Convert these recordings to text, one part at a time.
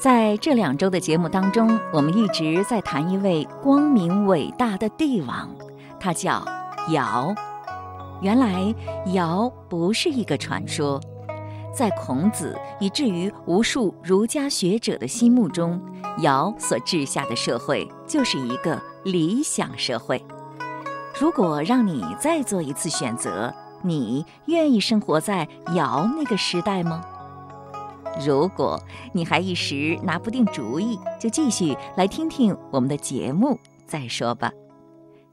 在这两周的节目当中，我们一直在谈一位光明伟大的帝王，他叫尧。原来尧不是一个传说，在孔子以至于无数儒家学者的心目中，尧所治下的社会就是一个理想社会。如果让你再做一次选择，你愿意生活在尧那个时代吗？如果你还一时拿不定主意，就继续来听听我们的节目再说吧。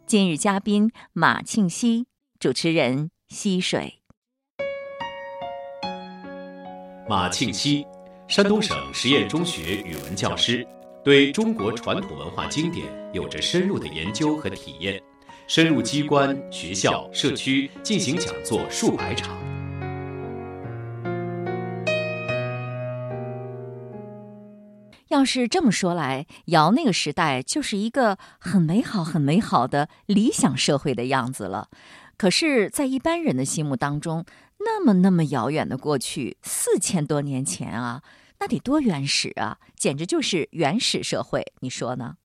今日嘉宾马庆西，主持人溪水。马庆西，山东省实验中学语文教师，对中国传统文化经典有着深入的研究和体验，深入机关、学校、社区进行讲座数百场。要是这么说来，尧那个时代就是一个很美好、很美好的理想社会的样子了。可是，在一般人的心目当中，那么那么遥远的过去，四千多年前啊，那得多原始啊，简直就是原始社会，你说呢？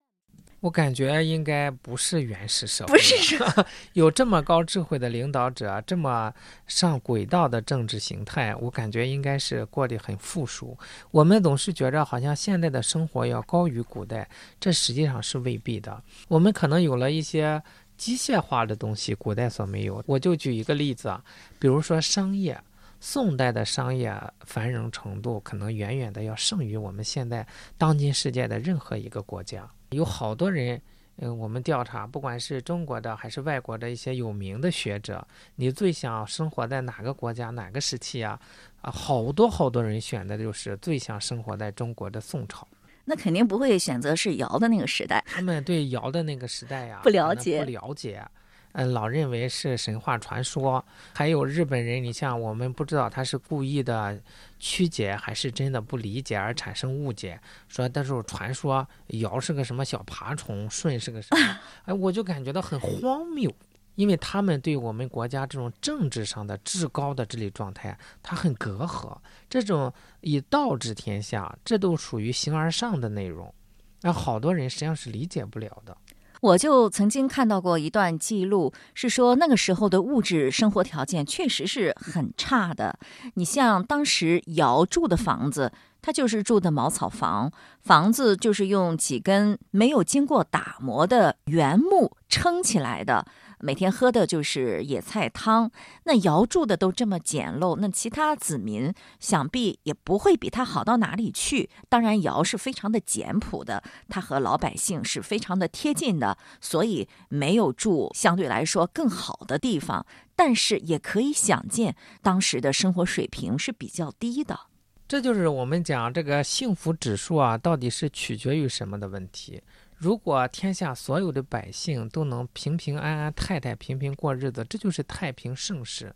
我感觉应该不是原始社会，不是 有这么高智慧的领导者，这么上轨道的政治形态，我感觉应该是过得很富庶。我们总是觉着好像现在的生活要高于古代，这实际上是未必的。我们可能有了一些机械化的东西，古代所没有。我就举一个例子啊，比如说商业，宋代的商业繁荣程度可能远远的要胜于我们现在当今世界的任何一个国家。有好多人，嗯，我们调查，不管是中国的还是外国的一些有名的学者，你最想生活在哪个国家、哪个时期啊？啊，好多好多人选的就是最想生活在中国的宋朝。那肯定不会选择是尧的那个时代。他们对尧的那个时代呀，不了解，不了解。嗯，老认为是神话传说，还有日本人，你像我们不知道他是故意的曲解，还是真的不理解而产生误解，说那时候传说尧是个什么小爬虫，舜是个什么，哎，我就感觉到很荒谬，因为他们对我们国家这种政治上的至高的治理状态，他很隔阂，这种以道治天下，这都属于形而上的内容，那好多人实际上是理解不了的。我就曾经看到过一段记录，是说那个时候的物质生活条件确实是很差的。你像当时尧住的房子，他就是住的茅草房，房子就是用几根没有经过打磨的原木撑起来的。每天喝的就是野菜汤。那尧住的都这么简陋，那其他子民想必也不会比他好到哪里去。当然，尧是非常的简朴的，他和老百姓是非常的贴近的，所以没有住相对来说更好的地方。但是也可以想见，当时的生活水平是比较低的。这就是我们讲这个幸福指数啊，到底是取决于什么的问题。如果天下所有的百姓都能平平安安、太太平平过日子，这就是太平盛世。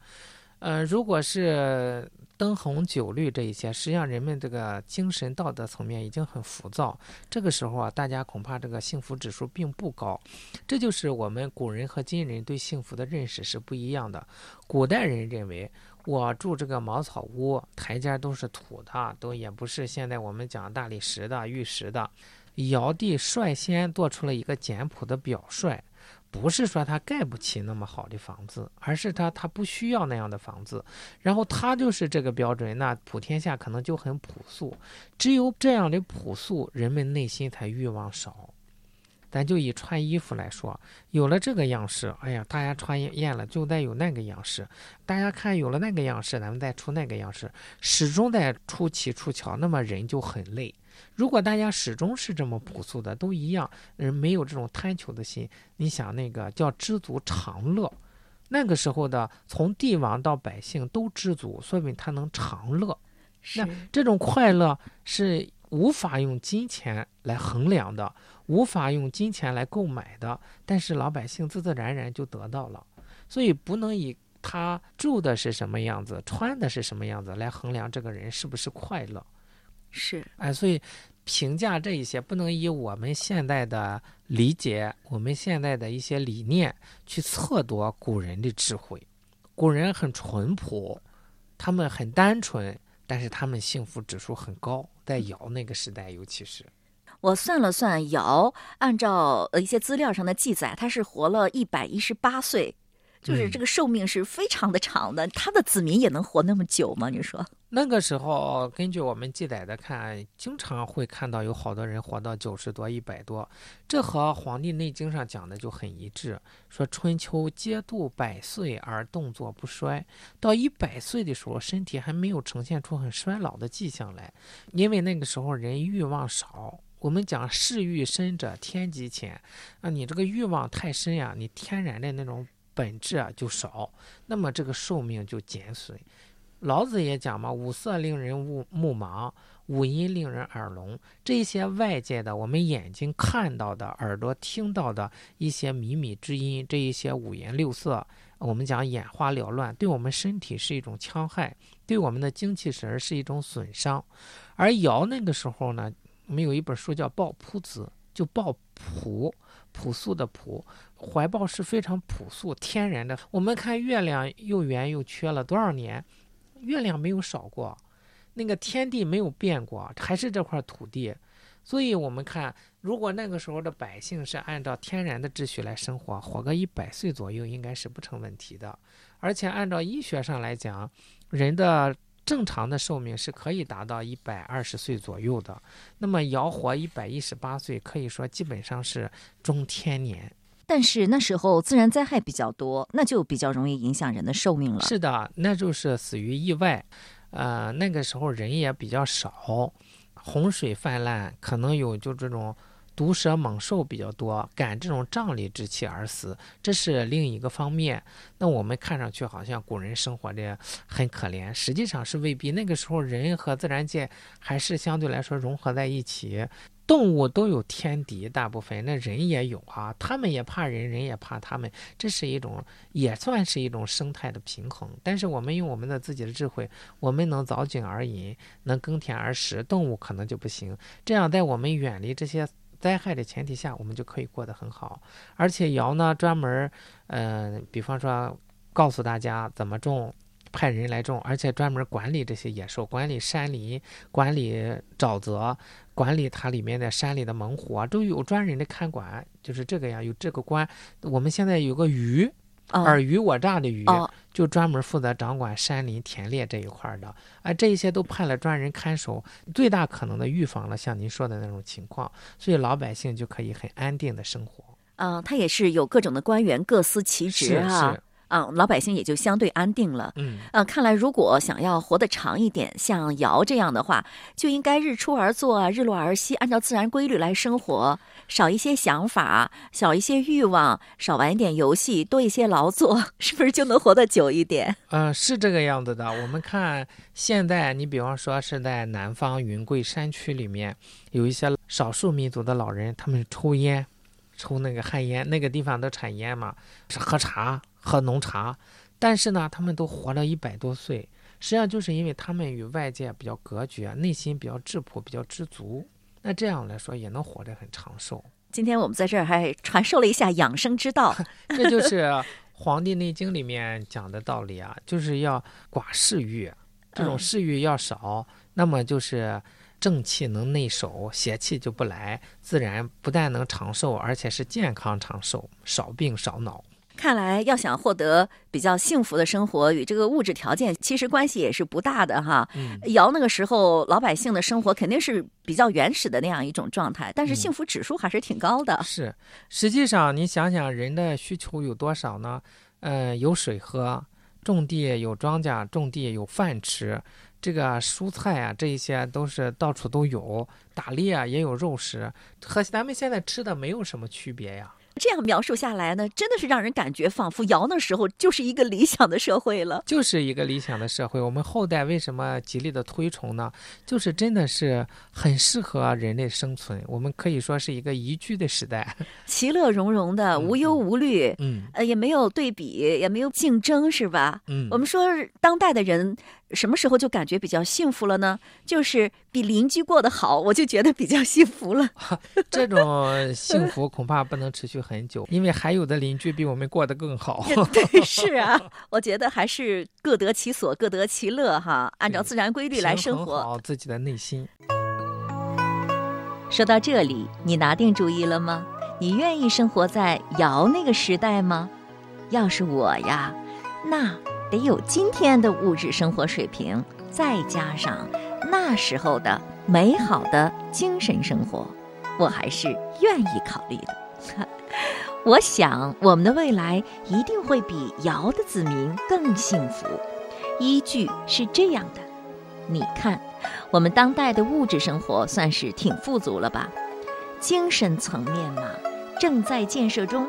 呃，如果是灯红酒绿这一些，实际上人们这个精神道德层面已经很浮躁。这个时候啊，大家恐怕这个幸福指数并不高。这就是我们古人和今人对幸福的认识是不一样的。古代人认为，我住这个茅草屋，台阶都是土的，都也不是现在我们讲大理石的、玉石的。尧帝率先做出了一个简朴的表率，不是说他盖不起那么好的房子，而是他他不需要那样的房子，然后他就是这个标准，那普天下可能就很朴素，只有这样的朴素，人们内心才欲望少。咱就以穿衣服来说，有了这个样式，哎呀，大家穿厌了，就得有那个样式。大家看有了那个样式，咱们再出那个样式，始终在出奇出巧，那么人就很累。如果大家始终是这么朴素的，都一样，人没有这种贪求的心，你想那个叫知足常乐，那个时候的从帝王到百姓都知足，说明他能常乐。那这种快乐是无法用金钱来衡量的，无法用金钱来购买的，但是老百姓自自然然就得到了，所以不能以他住的是什么样子，穿的是什么样子来衡量这个人是不是快乐。是，哎，所以评价这一些不能以我们现在的理解，我们现在的一些理念去测度古人的智慧。古人很淳朴，他们很单纯，但是他们幸福指数很高，在尧那个时代，尤其是。我算了算，尧按照呃一些资料上的记载，他是活了一百一十八岁，就是这个寿命是非常的长的。他的子民也能活那么久吗？你说？那个时候，根据我们记载的看，经常会看到有好多人活到九十多、一百多，这和《黄帝内经》上讲的就很一致，说春秋皆度百岁而动作不衰，到一百岁的时候，身体还没有呈现出很衰老的迹象来，因为那个时候人欲望少。我们讲视欲深者天极浅，啊，你这个欲望太深呀，你天然的那种本质啊就少，那么这个寿命就减损。老子也讲嘛，五色令人目目盲，五音令人耳聋。这些外界的，我们眼睛看到的，耳朵听到的一些靡靡之音，这一些五颜六色，我们讲眼花缭乱，对我们身体是一种戕害，对我们的精气神是一种损伤。而尧那个时候呢，我们有一本书叫《抱朴子》，就抱朴朴素的朴，怀抱是非常朴素天然的。我们看月亮又圆又缺了多少年？月亮没有少过，那个天地没有变过，还是这块土地。所以，我们看，如果那个时候的百姓是按照天然的秩序来生活，活个一百岁左右，应该是不成问题的。而且，按照医学上来讲，人的正常的寿命是可以达到一百二十岁左右的。那么，尧活一百一十八岁，可以说基本上是中天年。但是那时候自然灾害比较多，那就比较容易影响人的寿命了。是的，那就是死于意外。呃，那个时候人也比较少，洪水泛滥，可能有就这种毒蛇猛兽比较多，感这种瘴疠之气而死，这是另一个方面。那我们看上去好像古人生活的很可怜，实际上是未必。那个时候人和自然界还是相对来说融合在一起。动物都有天敌，大部分那人也有啊，他们也怕人，人也怕他们，这是一种也算是一种生态的平衡。但是我们用我们的自己的智慧，我们能凿井而饮，能耕田而食，动物可能就不行。这样在我们远离这些灾害的前提下，我们就可以过得很好。而且尧呢，专门，嗯，比方说告诉大家怎么种。派人来种，而且专门管理这些野兽，管理山林，管理沼泽，管理它里面的山里的猛虎啊，都有专人的看管，就是这个呀，有这个官。我们现在有个鱼，尔虞我诈的虞，就专门负责掌管山林田猎这一块的。啊，这一些都派了专人看守，最大可能的预防了像您说的那种情况，所以老百姓就可以很安定的生活。嗯，他也是有各种的官员各司其职啊。嗯，老百姓也就相对安定了。嗯，呃，看来如果想要活得长一点，像尧这样的话，就应该日出而作，日落而息，按照自然规律来生活，少一些想法，少一些欲望，少玩一点游戏，多一些劳作，是不是就能活得久一点？嗯，是这个样子的。我们看现在，你比方说是在南方云贵山区里面，有一些少数民族的老人，他们抽烟，抽那个旱烟，那个地方都产烟嘛，是喝茶。喝浓茶，但是呢，他们都活了一百多岁，实际上就是因为他们与外界比较隔绝，内心比较质朴，比较知足。那这样来说，也能活得很长寿。今天我们在这儿还传授了一下养生之道，这就是《黄帝内经》里面讲的道理啊，就是要寡嗜欲，这种嗜欲要少，那么就是正气能内守，邪气就不来，自然不但能长寿，而且是健康长寿，少病少恼。看来，要想获得比较幸福的生活，与这个物质条件其实关系也是不大的哈。尧那个时候，老百姓的生活肯定是比较原始的那样一种状态，但是幸福指数还是挺高的。是，实际上你想想，人的需求有多少呢？嗯，有水喝，种地有庄稼，种地有饭吃，这个蔬菜啊，这一些都是到处都有。打猎啊，也有肉食，和咱们现在吃的没有什么区别呀。这样描述下来呢，真的是让人感觉仿佛尧那时候就是一个理想的社会了，就是一个理想的社会。我们后代为什么极力的推崇呢？就是真的是很适合人类生存。我们可以说是一个宜居的时代，其乐融融的，无忧无虑，嗯，呃，也没有对比，也没有竞争，是吧？嗯，我们说当代的人什么时候就感觉比较幸福了呢？就是比邻居过得好，我就觉得比较幸福了。这种幸福恐怕不能持续很久，因为还有的邻居比我们过得更好。对，是啊，我觉得还是各得其所，各得其乐哈。按照自然规律来生活，好自己的内心。说到这里，你拿定主意了吗？你愿意生活在尧那个时代吗？要是我呀，那得有今天的物质生活水平，再加上那时候的美好的精神生活，我还是愿意考虑的。我想，我们的未来一定会比尧的子民更幸福。依据是这样的，你看，我们当代的物质生活算是挺富足了吧？精神层面嘛，正在建设中。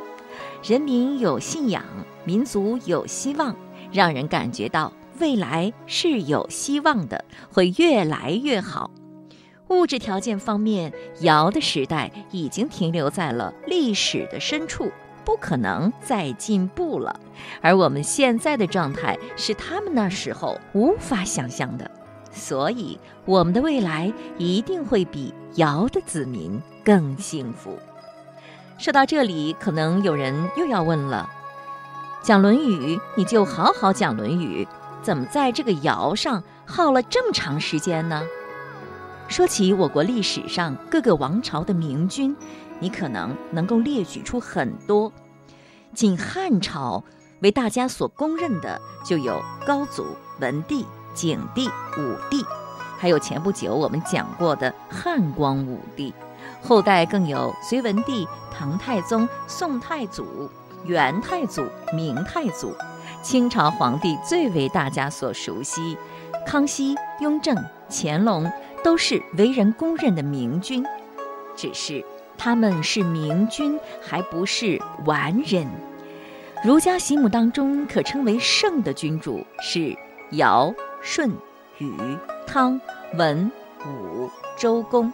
人民有信仰，民族有希望，让人感觉到未来是有希望的，会越来越好。物质条件方面，尧的时代已经停留在了历史的深处，不可能再进步了。而我们现在的状态是他们那时候无法想象的，所以我们的未来一定会比尧的子民更幸福。说到这里，可能有人又要问了：讲《论语》，你就好好讲《论语》，怎么在这个尧上耗了这么长时间呢？说起我国历史上各个王朝的明君，你可能能够列举出很多。仅汉朝为大家所公认的，就有高祖、文帝、景帝、武帝，还有前不久我们讲过的汉光武帝。后代更有隋文帝、唐太宗、宋太祖、元太祖、明太祖，清朝皇帝最为大家所熟悉，康熙、雍正、乾隆都是为人公认的明君。只是他们是明君，还不是完人。儒家心目当中可称为圣的君主是尧、舜、禹、汤、文、武、周公。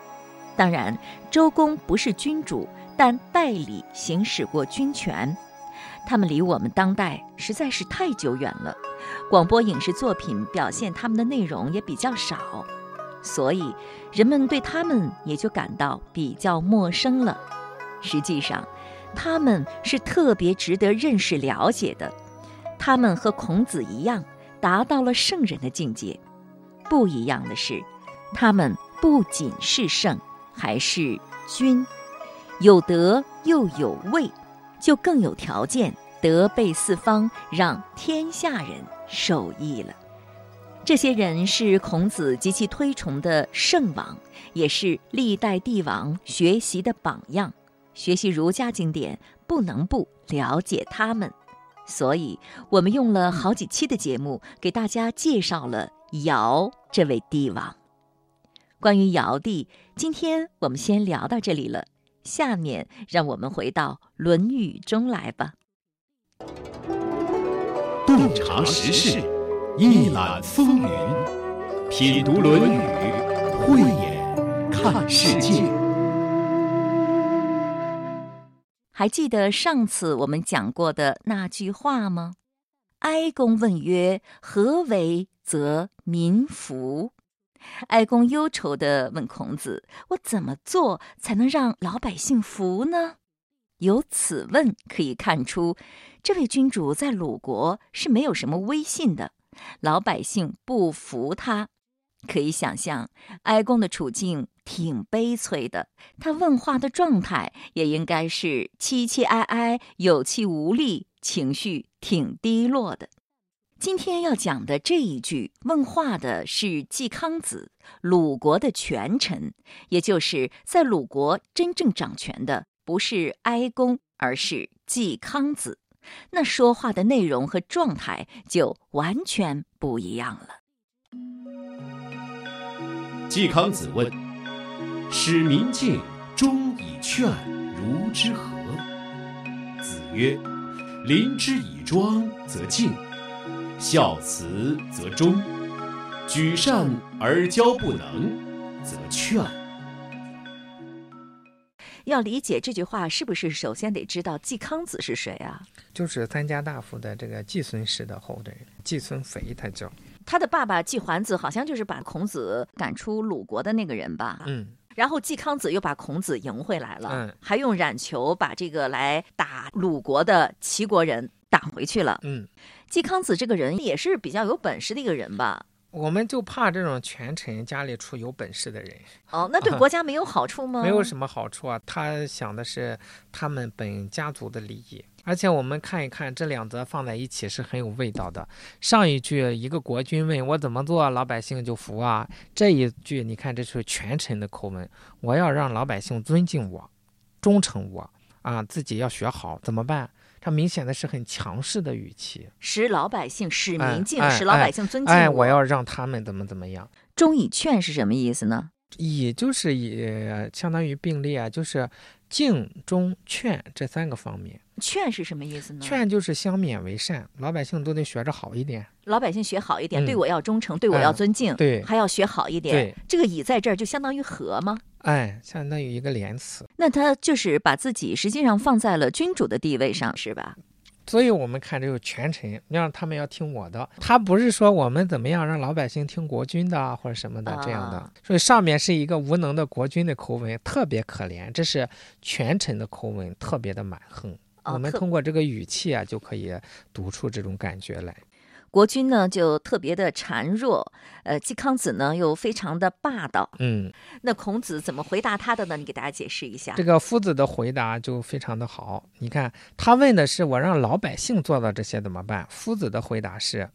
当然，周公不是君主，但代理行使过君权。他们离我们当代实在是太久远了，广播影视作品表现他们的内容也比较少，所以人们对他们也就感到比较陌生了。实际上，他们是特别值得认识了解的。他们和孔子一样，达到了圣人的境界。不一样的是，他们不仅是圣。还是君，有德又有位，就更有条件德备四方，让天下人受益了。这些人是孔子极其推崇的圣王，也是历代帝王学习的榜样。学习儒家经典，不能不了解他们。所以，我们用了好几期的节目，给大家介绍了尧这位帝王。关于尧帝，今天我们先聊到这里了。下面让我们回到《论语》中来吧。洞察时事，一览风云，品读《论语》，慧眼看世界。还记得上次我们讲过的那句话吗？哀公问曰：“何为则民服？”哀公忧愁地问孔子：“我怎么做才能让老百姓服呢？”由此问可以看出，这位君主在鲁国是没有什么威信的，老百姓不服他。可以想象，哀公的处境挺悲催的，他问话的状态也应该是凄凄哀哀、有气无力，情绪挺低落的。今天要讲的这一句问话的是季康子，鲁国的权臣，也就是在鲁国真正掌权的不是哀公，而是季康子。那说话的内容和状态就完全不一样了。季康子问：“使民敬，忠以劝，如之何？”子曰：“临之以庄，则敬。”孝慈则忠，举善而教不能，则劝。要理解这句话，是不是首先得知道季康子是谁啊？就是三家大夫的这个季孙氏的后代，季孙肥他叫。他的爸爸季桓子好像就是把孔子赶出鲁国的那个人吧？嗯，然后季康子又把孔子迎回来了，嗯还用冉求把这个来打鲁国的齐国人打回去了。嗯，季康子这个人也是比较有本事的一个人吧？我们就怕这种权臣家里出有本事的人，哦，那对国家没有好处吗？没有什么好处啊。他想的是他们本家族的利益。而且我们看一看这两则放在一起是很有味道的。上一句一个国君问我怎么做，老百姓就服啊。这一句你看，这是权臣的口吻，我要让老百姓尊敬我，忠诚我啊，自己要学好，怎么办？它明显的是很强势的语气。使老百姓使哎民敬，哎使老百姓尊敬哎，我我要让他们怎么怎么样。中以劝是什么意思呢？以就是以相当于并列啊，就是敬、忠、劝这三个方面。劝是什么意思呢？劝就是相勉为善，老百姓都得学着好一点。老百姓学好一点，嗯对我要忠诚，对我哎要尊敬，对还要学好一点对。这个以在这儿就相当于和吗？哎，相当于一个连词。那他就是把自己实际上放在了君主的地位上，是吧？所以我们看这个权臣，让他们要听我的。他不是说我们怎么样让老百姓听国君的啊或者什么的这样的啊。所以上面是一个无能的国君的口吻，特别可怜。这是权臣的口吻，特别的蛮横。我们通过这个语气啊，就可以读出这种感觉来。国君呢就特别的孱弱，呃，季康子呢又非常的霸道。嗯，那孔子怎么回答他的呢？你给大家解释一下这。个夫子的回答就非常的好。你看，他问的是我让老百姓做到这些怎么办？夫子的回答是：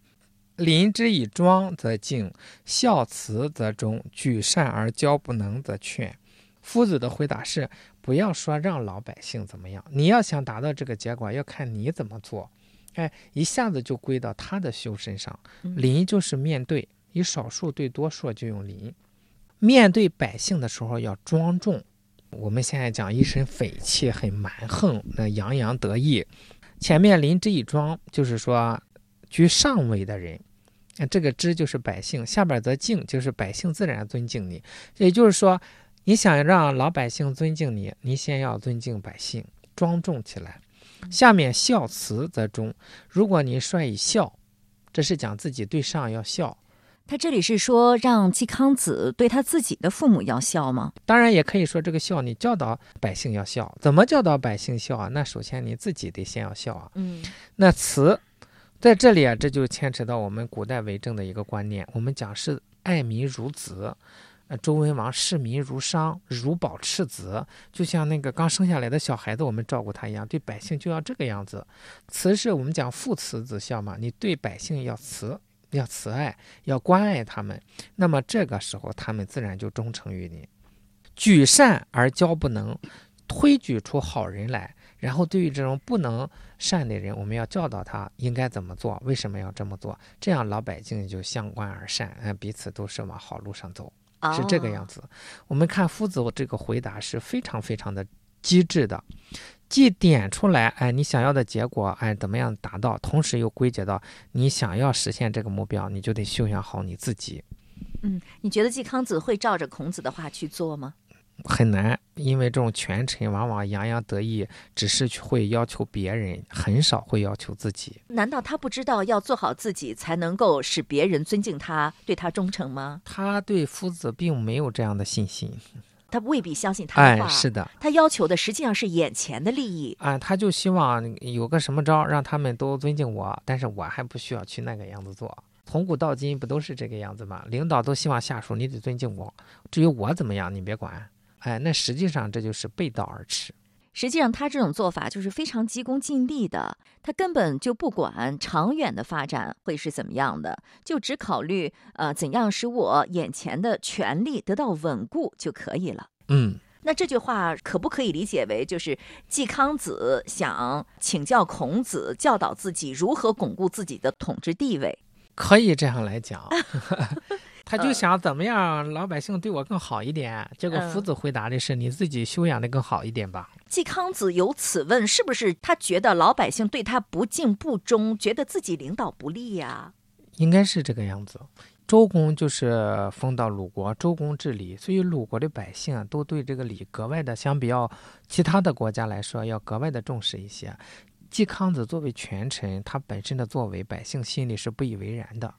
临之以庄则敬，孝慈则忠，举善而教不能则劝。夫子的回答是：不要说让老百姓怎么样，你要想达到这个结果，要看你怎么做。哎，一下子就归到他的修身上。嗯临就是面对，以少数对多数就用临。面对百姓的时候要庄重。我们现在讲一身匪气，很蛮横，那洋洋得意。前面临之以庄，就是说居上位的人，那这个之就是百姓，下边则敬，就是百姓自然尊敬你。也就是说，你想让老百姓尊敬你，你先要尊敬百姓，庄重起来。下面孝慈则忠，如果你率以孝，这是讲自己对上要孝。他这里是说让季康子对他自己的父母要孝吗？当然也可以说这个孝，你教导百姓要孝，怎么教导百姓孝啊？那首先你自己得先要孝啊。嗯那慈，在这里啊，这就牵扯到我们古代为政的一个观念，我们讲是爱民如子。呃，周文王视民如商，如保赤子，就像那个刚生下来的小孩子，我们照顾他一样，对百姓就要这个样子。慈是我们讲父慈子孝嘛，你对百姓要慈，要慈爱，要关爱他们，那么这个时候他们自然就忠诚于你。举善而教不能，推举出好人来，然后对于这种不能善的人，我们要教导他应该怎么做，为什么要这么做，这样老百姓就相关而善，哎，彼此都是往好路上走。是这个样子。子。我们看夫子这个回答是非常非常的机智的，既点出来，哎，你想要的结果，哎，怎么样达到，同时又归结到你想要实现这个目标，你就得修养好你自己。嗯，你觉得季康子会照着孔子的话去做吗？很难，因为这种权臣往往洋洋得意，只是去会要求别人，很少会要求自己。难道他不知道要做好自己才能够使别人尊敬他、对他忠诚吗？他对夫子并没有这样的信心。他未必相信他的哎话。，是的，他要求的实际上是眼前的利益。啊，他就希望有个什么招儿让他们都尊敬我，但是我还不需要去那个样子做。从古到今不都是这个样子吗？领导都希望下属你得尊敬我，至于我怎么样你别管。哎，那实际上这就是背道而驰。实际上，他这种做法就是非常急功近利的，他根本就不管长远的发展会是怎么样的，就只考虑呃怎样使我眼前的权利得到稳固就可以了。嗯，那这句话可不可以理解为，就是季康子想请教孔子，教导自己如何巩固自己的统治地位？可以这样来讲。他就想怎么样老百姓对我更好一点，结果夫嗯子回答的是你自己修养的更好一点吧。季康子有此问，是不是他觉得老百姓对他不敬不忠，觉得自己领导不力呀、应该是这个样子。周公就是封到鲁国，周公治理，所以鲁国的百姓啊，都对这个礼格外的，相比较其他的国家来说，要格外的重视一些。季康子作为权臣，他本身的作为，百姓心里是不以为然的。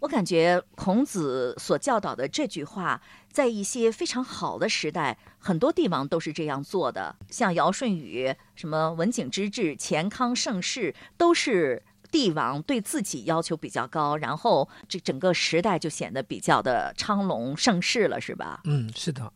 我感觉孔子所教导的这句话，在一些非常好的时代，很多帝王都是这样做的。像尧舜禹，什么文景之治、乾康盛世，都是帝王对自己要求比较高，然后这整个时代就显得比较的昌隆盛世了，是吧？嗯，是的。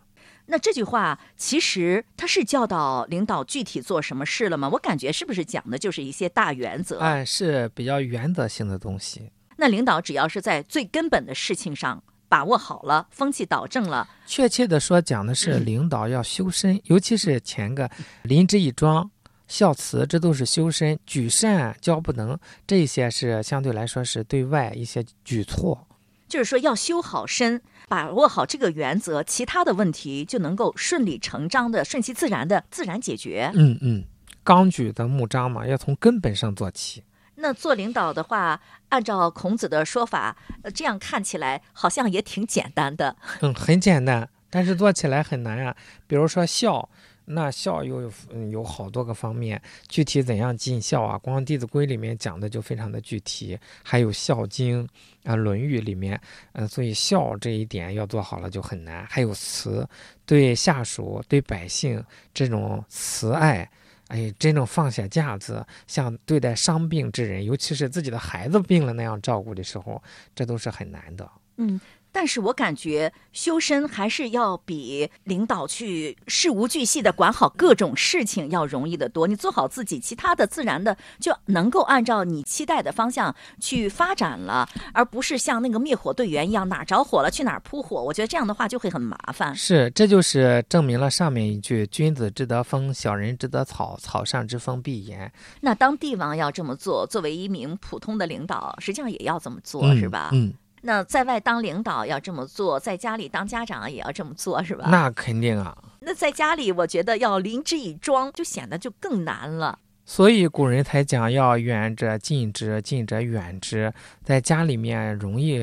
那这句话其实他是教导领导具体做什么事了吗？我感觉是不是讲的就是一些大原则？哎，是比较原则性的东西。那领导只要是在最根本的事情上把握好了，风气导正了，确切的说，讲的是领导要修身，尤其是前个临之以庄、孝慈，这都是修身；举善教不能，这些是相对来说是对外一些举措。就是说要修好身，把握好这个原则，其他的问题就能够顺理成章的、顺其自然的自然解决。嗯嗯，纲举的目章嘛，要从根本上做起。那做领导的话，按照孔子的说法，呃，这样看起来好像也挺简单的。嗯，很简单，但是做起来很难啊。比如说孝，那孝又有有好多个方面，具体怎样尽孝啊？光《弟子规》里面讲的就非常的具体，还有《孝经》啊，《论语》里面，嗯，所以孝这一点要做好了就很难。还有慈，对下属、对百姓这种慈爱。哎，真正放下架子，像对待伤病之人，尤其是自己的孩子病了那样照顾的时候，这都是很难的。嗯。但是我感觉修身还是要比领导去事无巨细的管好各种事情要容易得多。你做好自己，其他的自然的就能够按照你期待的方向去发展了，而不是像那个灭火队员一样哪着火了去哪儿扑火。我觉得这样的话就会很麻烦。是，这就是证明了上面一句“君子之德风，小人之德草，草上之风必严”。那当帝王要这么做，作为一名普通的领导，实际上也要这么做，是吧？嗯。那在外当领导要这么做，在家里当家长也要这么做，是吧？那肯定啊。那在家里，我觉得要临之以庄，就显得就更难了。所以古人才讲要远者近之，近者远之。在家里面容易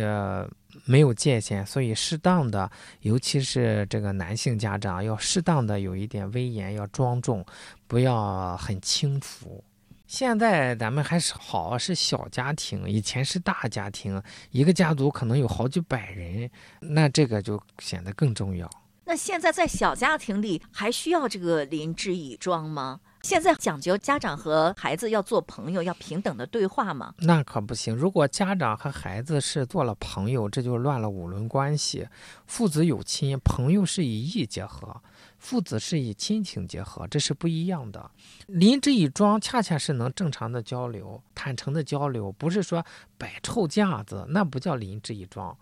没有界限，所以适当的，尤其是这个男性家长要适当的有一点威严，要庄重，不要很轻浮。现在咱们还是好，是小家庭，以前是大家庭，一个家族可能有好几百人，那这个就显得更重要。那现在在小家庭里还需要这个临之以庄吗？现在讲究家长和孩子要做朋友，要平等的对话吗？那可不行。如果家长和孩子是做了朋友，这就乱了五伦关系。父子有亲，朋友是以义结合。父子是以亲情结合，这是不一样的。临之以庄，恰恰是能正常的交流、坦诚的交流，不是说摆臭架子，那不叫临之以庄，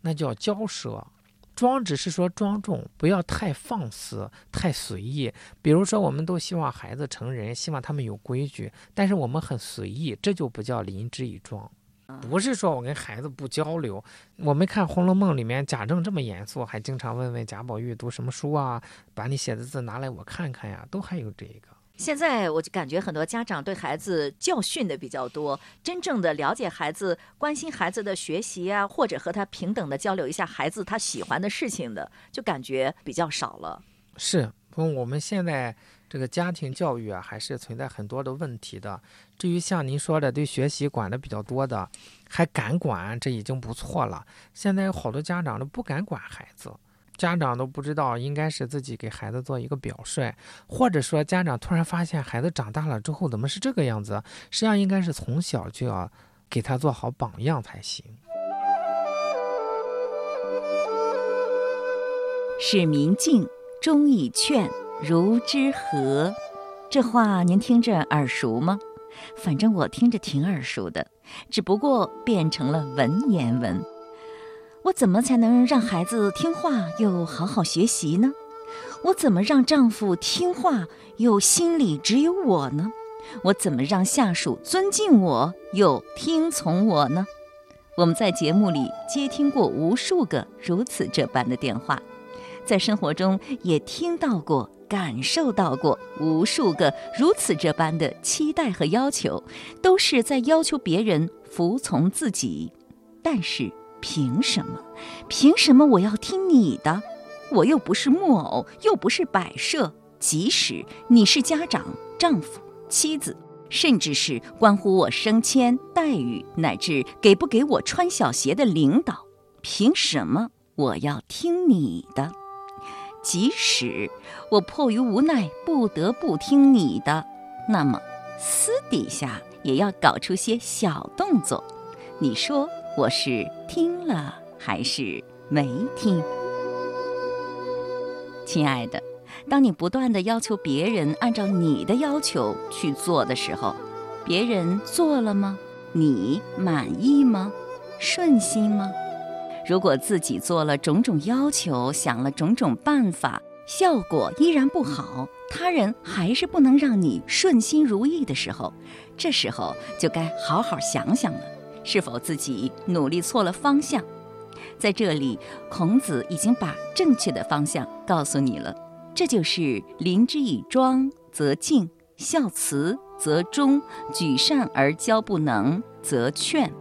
那叫骄奢。庄只是说庄重，不要太放肆、太随意。比如说，我们都希望孩子成人，希望他们有规矩，但是我们很随意，这就不叫临之以庄。不是说我跟孩子不交流，我们看《红楼梦》里面贾政这么严肃，还经常问问贾宝玉读什么书啊，把你写的字拿来我看看呀，都还有这个。现在我就感觉很多家长对孩子教训的比较多，真正的了解孩子、关心孩子的学习啊，或者和他平等的交流一下孩子他喜欢的事情的，就感觉比较少了。是，我们现在。这个家庭教育啊，还是存在很多的问题的。至于像您说的，对学习管的比较多的，还敢管，这已经不错了。现在有好多家长都不敢管孩子，家长都不知道应该是自己给孩子做一个表率，或者说家长突然发现孩子长大了之后怎么是这个样子，实际上应该是从小就要给他做好榜样才行。使民静，忠以劝。如之何？这话您听着耳熟吗？反正我听着挺耳熟的，只不过变成了文言文。我怎么才能让孩子听话又好好学习呢？我怎么让丈夫听话又心里只有我呢？我怎么让下属尊敬我又听从我呢？我们在节目里接听过无数个如此这般的电话，在生活中也听到过。感受到过无数个如此这般的期待和要求，都是在要求别人服从自己。但是凭什么？凭什么我要听你的？我又不是木偶，又不是摆设。即使你是家长、丈夫、妻子，甚至是关乎我升迁待遇乃至给不给我穿小鞋的领导，凭什么我要听你的？即使我迫于无奈不得不听你的，那么私底下也要搞出些小动作。你说我是听了还是没听？亲爱的，当你不断的要求别人按照你的要求去做的时候，别人做了吗？你满意吗？顺心吗？如果自己做了种种要求，想了种种办法，效果依然不好，他人还是不能让你顺心如意的时候，这时候就该好好想想了，是否自己努力错了方向。在这里，孔子已经把正确的方向告诉你了，这就是“临之以庄则敬，孝慈则忠，举善而交不能则劝”。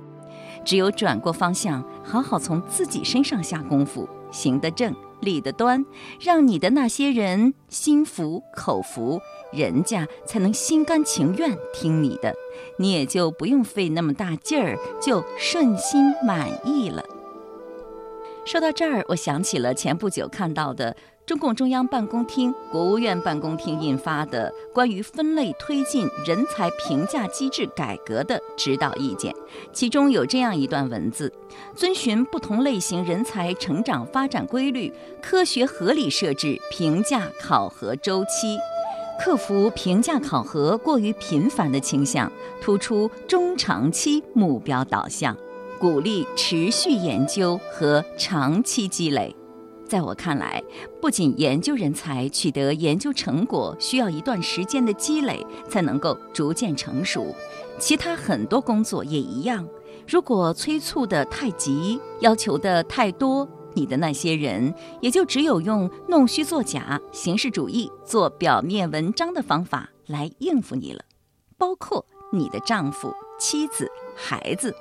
只有转过方向，好好从自己身上下功夫，行得正，立得端，让你的那些人心服口服，人家才能心甘情愿听你的，你也就不用费那么大劲儿，就顺心满意了。说到这儿，我想起了前不久看到的中共中央办公厅、国务院办公厅印发的关于分类推进人才评价机制改革的指导意见，其中有这样一段文字：遵循不同类型人才成长发展规律，科学合理设置评价考核周期，克服评价考核过于频繁的倾向，突出中长期目标导向。鼓励持续研究和长期积累。在我看来，不仅研究人才取得研究成果需要一段时间的积累才能够逐渐成熟，其他很多工作也一样。如果催促的太急，要求的太多，你的那些人也就只有用弄虚作假、形式主义做表面文章的方法来应付你了。包括你的丈夫、妻子、孩子。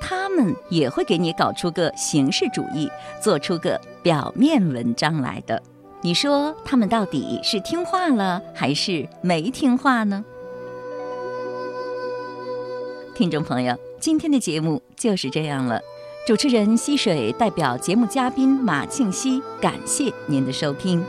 他们也会给你搞出个形式主义，做出个表面文章来的。你说他们到底是听话了还是没听话呢？听众朋友，今天的节目就是这样了。主持人溪水代表节目嘉宾马庆西，感谢您的收听。